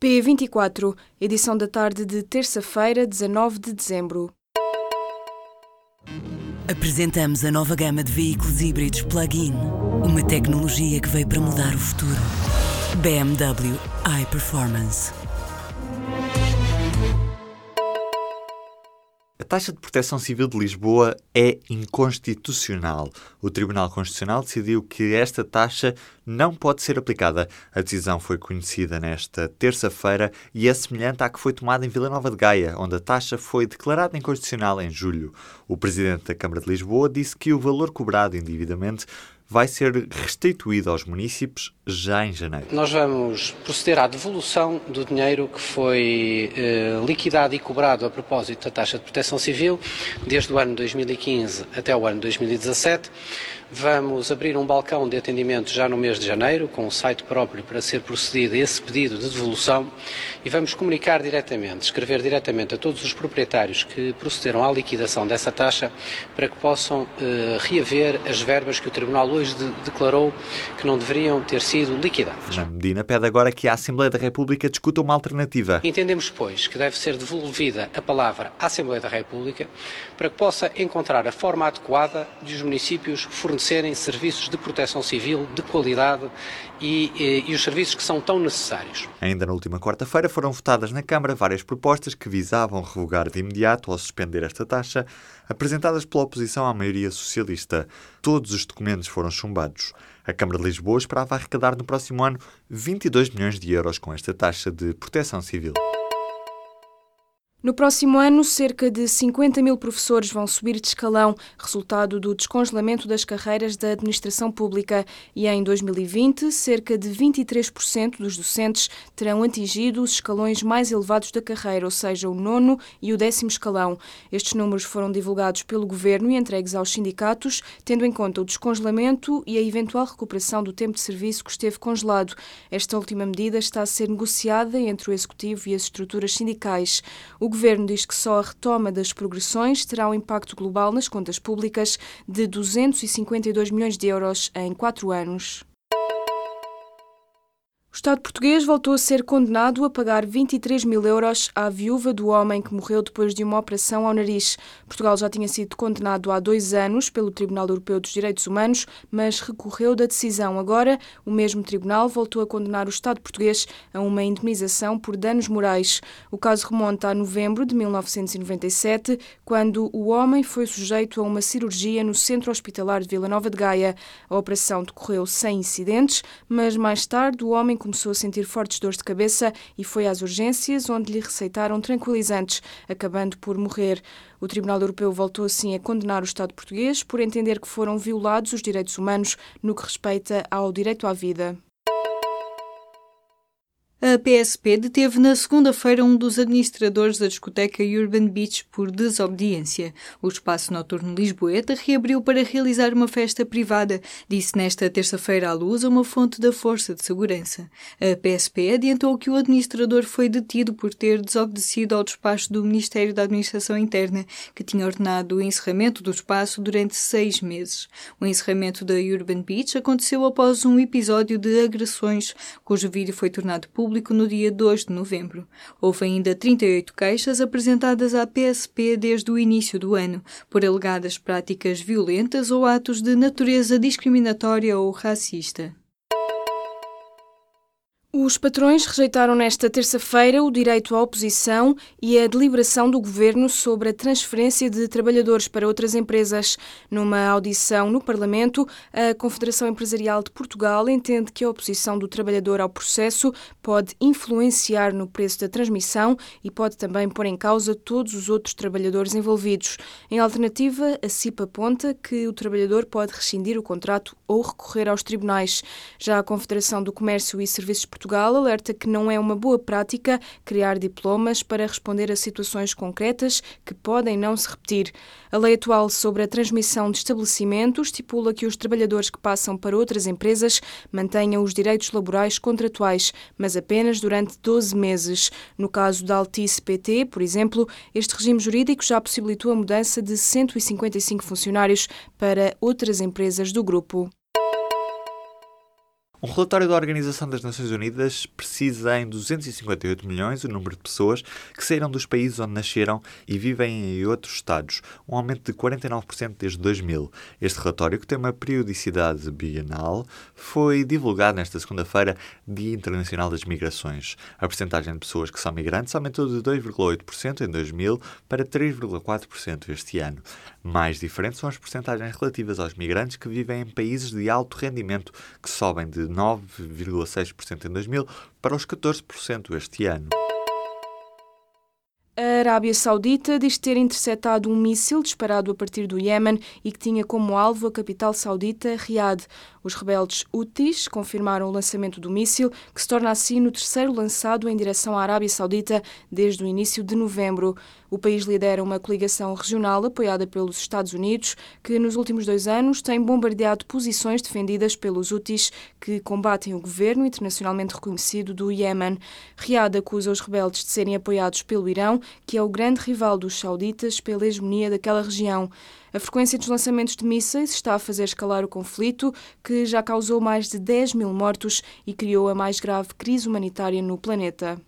P24, edição da tarde de terça-feira, 19 de dezembro. Apresentamos a nova gama de veículos híbridos plug-in. Uma tecnologia que veio para mudar o futuro. BMW iPerformance. Taxa de proteção civil de Lisboa é inconstitucional. O Tribunal Constitucional decidiu que esta taxa não pode ser aplicada. A decisão foi conhecida nesta terça-feira e é semelhante à que foi tomada em Vila Nova de Gaia, onde a taxa foi declarada inconstitucional em julho. O presidente da Câmara de Lisboa disse que o valor cobrado indevidamente vai ser restituído aos municípios já em janeiro. Nós vamos proceder à devolução do dinheiro que foi eh, liquidado e cobrado a propósito da taxa de proteção civil desde o ano 2015 até o ano 2017 Vamos abrir um balcão de atendimento já no mês de janeiro, com um site próprio para ser procedido esse pedido de devolução e vamos comunicar diretamente, escrever diretamente a todos os proprietários que procederam à liquidação dessa taxa para que possam eh, reaver as verbas que o Tribunal hoje de, declarou que não deveriam ter sido liquidadas. Na Medina pede agora que a Assembleia da República discuta uma alternativa. Entendemos, pois, que deve ser devolvida a palavra à Assembleia da República para que possa encontrar a forma adequada de os municípios fornecerem fornecerem serviços de proteção civil de qualidade e, e, e os serviços que são tão necessários. Ainda na última quarta-feira foram votadas na Câmara várias propostas que visavam revogar de imediato ou suspender esta taxa, apresentadas pela oposição à maioria socialista. Todos os documentos foram chumbados. A Câmara de Lisboa esperava arrecadar no próximo ano 22 milhões de euros com esta taxa de proteção civil. No próximo ano, cerca de 50 mil professores vão subir de escalão, resultado do descongelamento das carreiras da administração pública. E em 2020, cerca de 23% dos docentes terão atingido os escalões mais elevados da carreira, ou seja, o nono e o décimo escalão. Estes números foram divulgados pelo governo e entregues aos sindicatos, tendo em conta o descongelamento e a eventual recuperação do tempo de serviço que esteve congelado. Esta última medida está a ser negociada entre o executivo e as estruturas sindicais. O o governo diz que só a retoma das progressões terá um impacto global nas contas públicas de 252 milhões de euros em quatro anos. Estado português voltou a ser condenado a pagar 23 mil euros à viúva do homem que morreu depois de uma operação ao nariz. Portugal já tinha sido condenado há dois anos pelo Tribunal Europeu dos Direitos Humanos, mas recorreu da decisão. Agora, o mesmo tribunal voltou a condenar o Estado português a uma indemnização por danos morais. O caso remonta a novembro de 1997, quando o homem foi sujeito a uma cirurgia no Centro Hospitalar de Vila Nova de Gaia. A operação decorreu sem incidentes, mas mais tarde o homem começou a sentir fortes dores de cabeça e foi às urgências, onde lhe receitaram tranquilizantes, acabando por morrer. O Tribunal Europeu voltou assim a condenar o Estado português por entender que foram violados os direitos humanos no que respeita ao direito à vida. A PSP deteve na segunda-feira um dos administradores da discoteca Urban Beach por desobediência. O espaço noturno Lisboeta reabriu para realizar uma festa privada, disse nesta terça-feira à luz uma fonte da Força de Segurança. A PSP adiantou que o administrador foi detido por ter desobedecido ao despacho do Ministério da Administração Interna, que tinha ordenado o encerramento do espaço durante seis meses. O encerramento da Urban Beach aconteceu após um episódio de agressões, cujo vídeo foi tornado público público no dia 2 de novembro. Houve ainda 38 queixas apresentadas à PSP desde o início do ano, por alegadas práticas violentas ou atos de natureza discriminatória ou racista. Os patrões rejeitaram nesta terça-feira o direito à oposição e a deliberação do governo sobre a transferência de trabalhadores para outras empresas. Numa audição no Parlamento, a Confederação Empresarial de Portugal entende que a oposição do trabalhador ao processo pode influenciar no preço da transmissão e pode também pôr em causa todos os outros trabalhadores envolvidos. Em alternativa, a CIP aponta que o trabalhador pode rescindir o contrato ou recorrer aos tribunais. Já a Confederação do Comércio e Serviços Portugal alerta que não é uma boa prática criar diplomas para responder a situações concretas que podem não se repetir. A lei atual sobre a transmissão de estabelecimentos estipula que os trabalhadores que passam para outras empresas mantenham os direitos laborais contratuais, mas apenas durante 12 meses. No caso da Altice PT, por exemplo, este regime jurídico já possibilitou a mudança de 155 funcionários para outras empresas do grupo. Um relatório da Organização das Nações Unidas precisa em 258 milhões o número de pessoas que saíram dos países onde nasceram e vivem em outros estados, um aumento de 49% desde 2000. Este relatório, que tem uma periodicidade bienal, foi divulgado nesta segunda-feira, Dia Internacional das Migrações. A percentagem de pessoas que são migrantes aumentou de 2,8% em 2000 para 3,4% este ano. Mais diferentes são as percentagens relativas aos migrantes que vivem em países de alto rendimento, que sobem de 9,6% em 2000 para os 14% este ano. A Arábia Saudita diz ter interceptado um míssil disparado a partir do Iémen e que tinha como alvo a capital saudita, Riad. Os rebeldes Houthis confirmaram o lançamento do míssil, que se torna assim no terceiro lançado em direção à Arábia Saudita desde o início de novembro. O país lidera uma coligação regional apoiada pelos Estados Unidos, que nos últimos dois anos tem bombardeado posições defendidas pelos Houthis, que combatem o governo internacionalmente reconhecido do Iémen. Riad acusa os rebeldes de serem apoiados pelo Irão, que é o grande rival dos sauditas pela hegemonia daquela região. A frequência dos lançamentos de mísseis está a fazer escalar o conflito, que já causou mais de 10 mil mortos e criou a mais grave crise humanitária no planeta.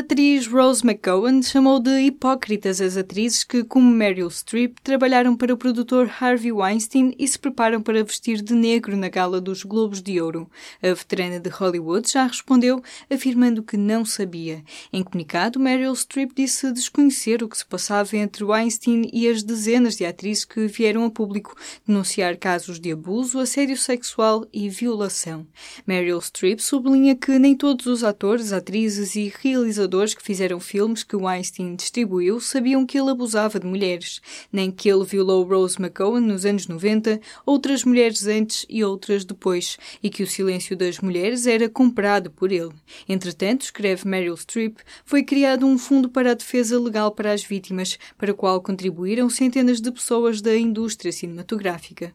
Atriz Rose McGowan chamou de hipócritas as atrizes que, como Meryl Streep, trabalharam para o produtor Harvey Weinstein e se preparam para vestir de negro na gala dos Globos de Ouro. A veterana de Hollywood já respondeu, afirmando que não sabia. Em comunicado, Meryl Streep disse desconhecer o que se passava entre Weinstein e as dezenas de atrizes que vieram a público denunciar casos de abuso, assédio sexual e violação. Meryl Streep sublinha que nem todos os atores, atrizes e realizadores realizadores que fizeram filmes que Weinstein distribuiu sabiam que ele abusava de mulheres, nem que ele violou Rose McGowan nos anos 90, outras mulheres antes e outras depois, e que o silêncio das mulheres era comprado por ele. Entretanto, escreve Meryl Streep, foi criado um fundo para a defesa legal para as vítimas, para o qual contribuíram centenas de pessoas da indústria cinematográfica.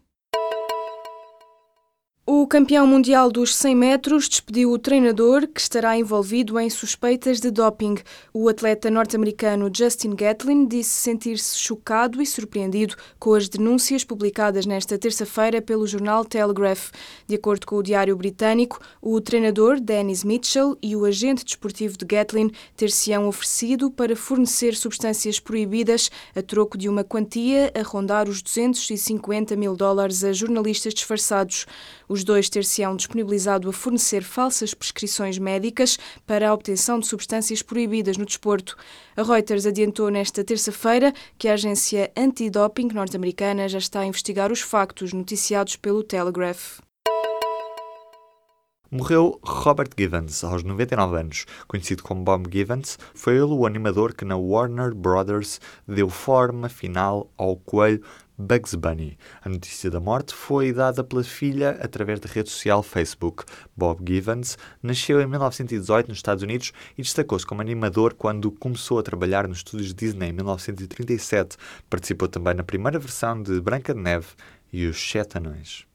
O campeão mundial dos 100 metros despediu o treinador que estará envolvido em suspeitas de doping. O atleta norte-americano Justin Gatlin disse sentir-se chocado e surpreendido com as denúncias publicadas nesta terça-feira pelo jornal Telegraph. De acordo com o diário britânico, o treinador Dennis Mitchell e o agente desportivo de Gatlin ter-se-ão oferecido para fornecer substâncias proibidas a troco de uma quantia a rondar os 250 mil dólares a jornalistas disfarçados. Os dois ter-se-ão disponibilizado a fornecer falsas prescrições médicas para a obtenção de substâncias proibidas no desporto. A Reuters adiantou nesta terça-feira que a agência antidoping norte-americana já está a investigar os factos noticiados pelo Telegraph. Morreu Robert Givens, aos 99 anos. Conhecido como Bob Givens, foi ele o animador que na Warner Brothers deu forma final ao coelho Bugs Bunny. A notícia da morte foi dada pela filha através da rede social Facebook. Bob Givens nasceu em 1918 nos Estados Unidos e destacou-se como animador quando começou a trabalhar nos estúdios Disney em 1937. Participou também na primeira versão de Branca de Neve e os Sete Anões.